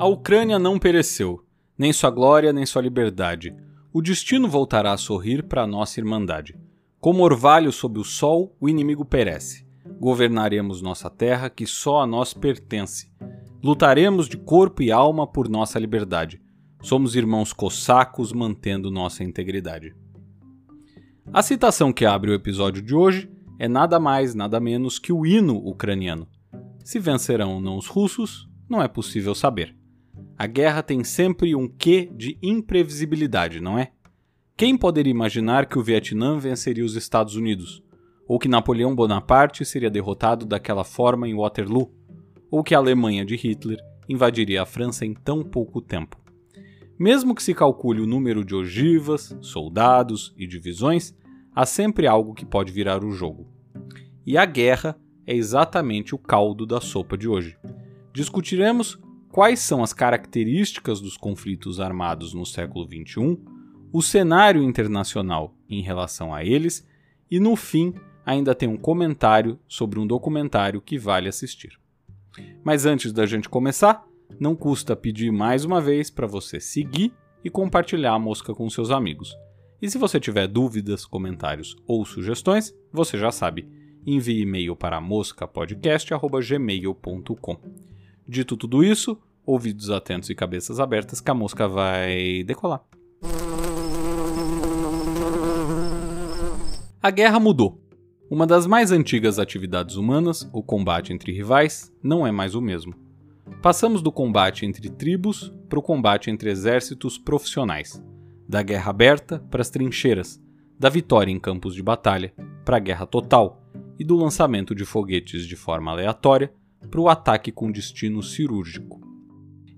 A Ucrânia não pereceu, nem sua glória, nem sua liberdade. O destino voltará a sorrir para a nossa irmandade. Como orvalho sob o sol, o inimigo perece. Governaremos nossa terra que só a nós pertence. Lutaremos de corpo e alma por nossa liberdade. Somos irmãos cossacos mantendo nossa integridade. A citação que abre o episódio de hoje é nada mais, nada menos que o hino ucraniano. Se vencerão ou não os russos, não é possível saber. A guerra tem sempre um quê de imprevisibilidade, não é? Quem poderia imaginar que o Vietnã venceria os Estados Unidos? Ou que Napoleão Bonaparte seria derrotado daquela forma em Waterloo? Ou que a Alemanha de Hitler invadiria a França em tão pouco tempo? Mesmo que se calcule o número de ogivas, soldados e divisões, há sempre algo que pode virar o jogo. E a guerra é exatamente o caldo da sopa de hoje. Discutiremos quais são as características dos conflitos armados no século XXI, o cenário internacional em relação a eles e, no fim, ainda tem um comentário sobre um documentário que vale assistir. Mas antes da gente começar, não custa pedir mais uma vez para você seguir e compartilhar a mosca com seus amigos. E se você tiver dúvidas, comentários ou sugestões, você já sabe, envie e-mail para moscapodcast.gmail.com. Dito tudo isso, ouvidos atentos e cabeças abertas que a mosca vai decolar. A guerra mudou. Uma das mais antigas atividades humanas, o combate entre rivais, não é mais o mesmo. Passamos do combate entre tribos para o combate entre exércitos profissionais da guerra aberta para as trincheiras, da vitória em campos de batalha para a guerra total e do lançamento de foguetes de forma aleatória para o ataque com destino cirúrgico.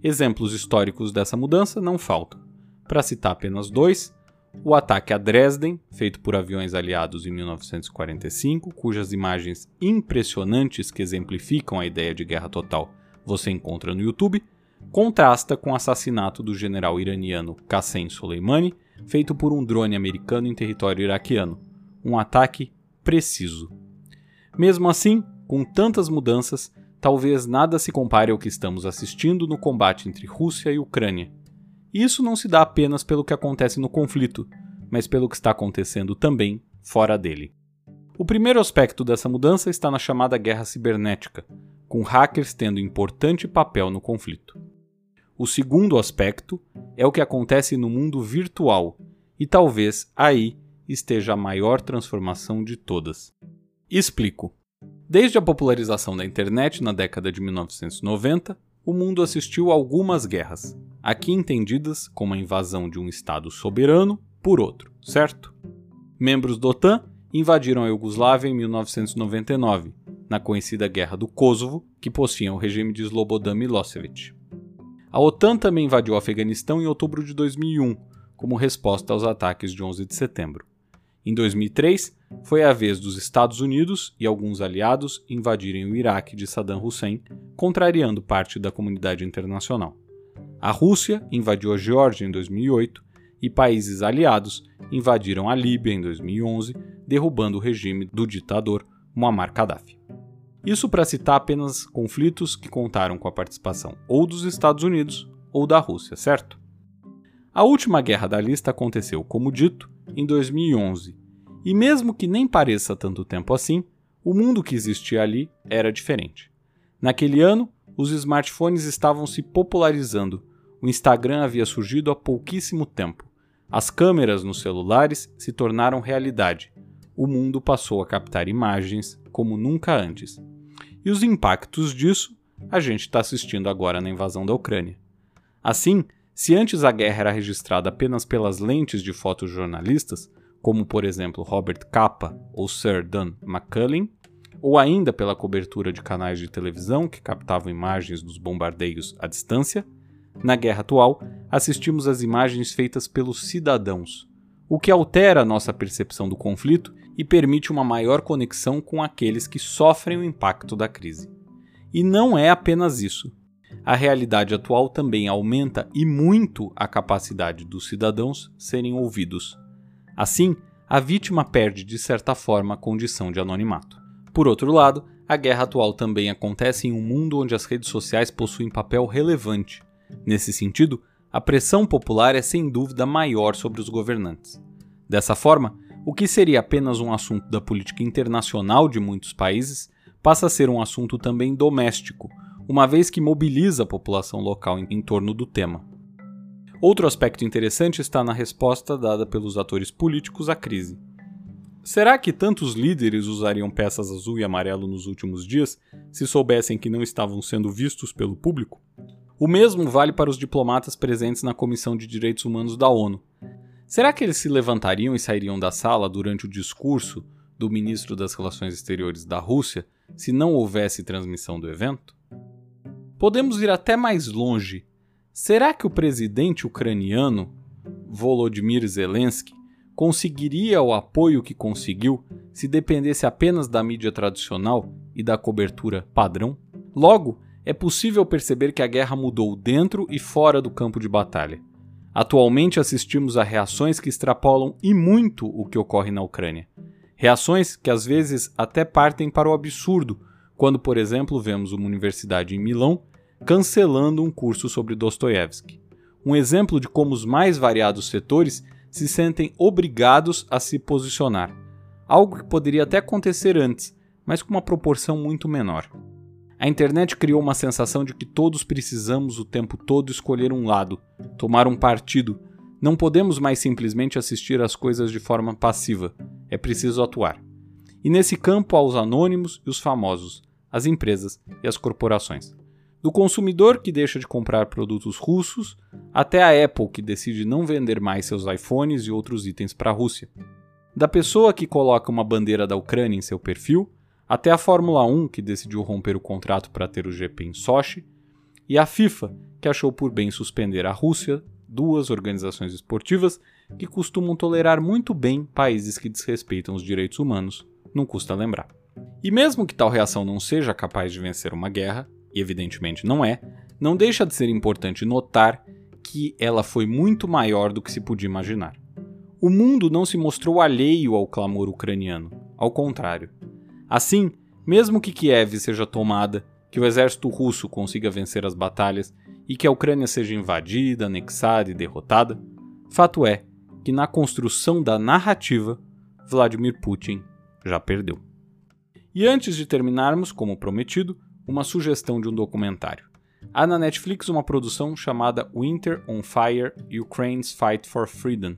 Exemplos históricos dessa mudança não faltam. Para citar apenas dois, o ataque a Dresden, feito por aviões aliados em 1945, cujas imagens impressionantes que exemplificam a ideia de guerra total você encontra no YouTube, contrasta com o assassinato do general iraniano Qassem Soleimani, feito por um drone americano em território iraquiano. Um ataque preciso. Mesmo assim, com tantas mudanças, talvez nada se compare ao que estamos assistindo no combate entre Rússia e Ucrânia. E isso não se dá apenas pelo que acontece no conflito, mas pelo que está acontecendo também fora dele. O primeiro aspecto dessa mudança está na chamada guerra cibernética, com hackers tendo importante papel no conflito. O segundo aspecto é o que acontece no mundo virtual, e talvez aí esteja a maior transformação de todas. Explico. Desde a popularização da internet na década de 1990, o mundo assistiu a algumas guerras, aqui entendidas como a invasão de um Estado soberano por outro, certo? Membros da OTAN invadiram a Iugoslávia em 1999, na conhecida Guerra do Kosovo, que possuía o regime de Slobodan Milosevic. A OTAN também invadiu o Afeganistão em outubro de 2001, como resposta aos ataques de 11 de setembro. Em 2003, foi a vez dos Estados Unidos e alguns aliados invadirem o Iraque de Saddam Hussein, contrariando parte da comunidade internacional. A Rússia invadiu a Geórgia em 2008 e países aliados invadiram a Líbia em 2011, derrubando o regime do ditador Muammar Gaddafi. Isso para citar apenas conflitos que contaram com a participação ou dos Estados Unidos ou da Rússia, certo? A última guerra da lista aconteceu, como dito, em 2011, e mesmo que nem pareça tanto tempo assim, o mundo que existia ali era diferente. Naquele ano, os smartphones estavam se popularizando, o Instagram havia surgido há pouquíssimo tempo, as câmeras nos celulares se tornaram realidade, o mundo passou a captar imagens como nunca antes. E os impactos disso a gente está assistindo agora na invasão da Ucrânia. Assim, se antes a guerra era registrada apenas pelas lentes de fotojornalistas, como por exemplo Robert Capa ou Sir Dan McCullin, ou ainda pela cobertura de canais de televisão que captavam imagens dos bombardeios à distância, na guerra atual assistimos às imagens feitas pelos cidadãos, o que altera a nossa percepção do conflito e permite uma maior conexão com aqueles que sofrem o impacto da crise. E não é apenas isso. A realidade atual também aumenta e muito a capacidade dos cidadãos serem ouvidos. Assim, a vítima perde de certa forma a condição de anonimato. Por outro lado, a guerra atual também acontece em um mundo onde as redes sociais possuem papel relevante. Nesse sentido, a pressão popular é sem dúvida maior sobre os governantes. Dessa forma, o que seria apenas um assunto da política internacional de muitos países passa a ser um assunto também doméstico, uma vez que mobiliza a população local em, em torno do tema. Outro aspecto interessante está na resposta dada pelos atores políticos à crise. Será que tantos líderes usariam peças azul e amarelo nos últimos dias se soubessem que não estavam sendo vistos pelo público? O mesmo vale para os diplomatas presentes na Comissão de Direitos Humanos da ONU. Será que eles se levantariam e sairiam da sala durante o discurso do ministro das Relações Exteriores da Rússia se não houvesse transmissão do evento? Podemos ir até mais longe. Será que o presidente ucraniano, Volodymyr Zelensky, conseguiria o apoio que conseguiu se dependesse apenas da mídia tradicional e da cobertura padrão? Logo, é possível perceber que a guerra mudou dentro e fora do campo de batalha. Atualmente assistimos a reações que extrapolam e muito o que ocorre na Ucrânia. Reações que às vezes até partem para o absurdo, quando, por exemplo, vemos uma universidade em Milão cancelando um curso sobre Dostoiévski. Um exemplo de como os mais variados setores se sentem obrigados a se posicionar, algo que poderia até acontecer antes, mas com uma proporção muito menor. A internet criou uma sensação de que todos precisamos o tempo todo escolher um lado, tomar um partido. Não podemos mais simplesmente assistir às coisas de forma passiva, é preciso atuar. E nesse campo há os anônimos e os famosos, as empresas e as corporações. Do consumidor que deixa de comprar produtos russos até a Apple que decide não vender mais seus iPhones e outros itens para a Rússia. Da pessoa que coloca uma bandeira da Ucrânia em seu perfil, até a Fórmula 1 que decidiu romper o contrato para ter o GP em Sochi, e a FIFA que achou por bem suspender a Rússia, duas organizações esportivas que costumam tolerar muito bem países que desrespeitam os direitos humanos, não custa lembrar. E mesmo que tal reação não seja capaz de vencer uma guerra, e evidentemente não é, não deixa de ser importante notar que ela foi muito maior do que se podia imaginar. O mundo não se mostrou alheio ao clamor ucraniano, ao contrário. Assim, mesmo que Kiev seja tomada, que o exército russo consiga vencer as batalhas e que a Ucrânia seja invadida, anexada e derrotada, fato é que na construção da narrativa, Vladimir Putin já perdeu. E antes de terminarmos, como prometido, uma sugestão de um documentário. Há na Netflix uma produção chamada Winter on Fire Ukraine's Fight for Freedom,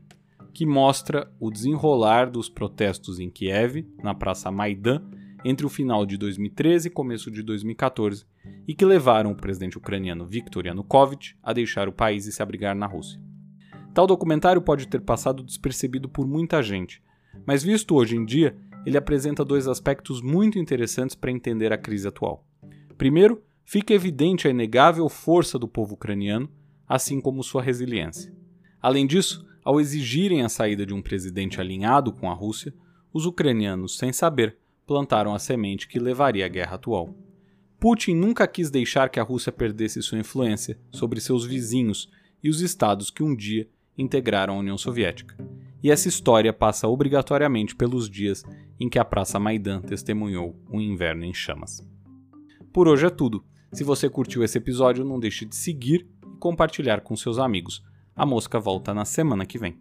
que mostra o desenrolar dos protestos em Kiev, na Praça Maidan, entre o final de 2013 e começo de 2014, e que levaram o presidente ucraniano Viktor Yanukovych a deixar o país e se abrigar na Rússia. Tal documentário pode ter passado despercebido por muita gente, mas visto hoje em dia, ele apresenta dois aspectos muito interessantes para entender a crise atual. Primeiro, fica evidente a inegável força do povo ucraniano, assim como sua resiliência. Além disso, ao exigirem a saída de um presidente alinhado com a Rússia, os ucranianos, sem saber, plantaram a semente que levaria à guerra atual. Putin nunca quis deixar que a Rússia perdesse sua influência sobre seus vizinhos e os estados que um dia integraram a União Soviética. E essa história passa obrigatoriamente pelos dias em que a Praça Maidan testemunhou um inverno em chamas. Por hoje é tudo. Se você curtiu esse episódio, não deixe de seguir e compartilhar com seus amigos. A mosca volta na semana que vem.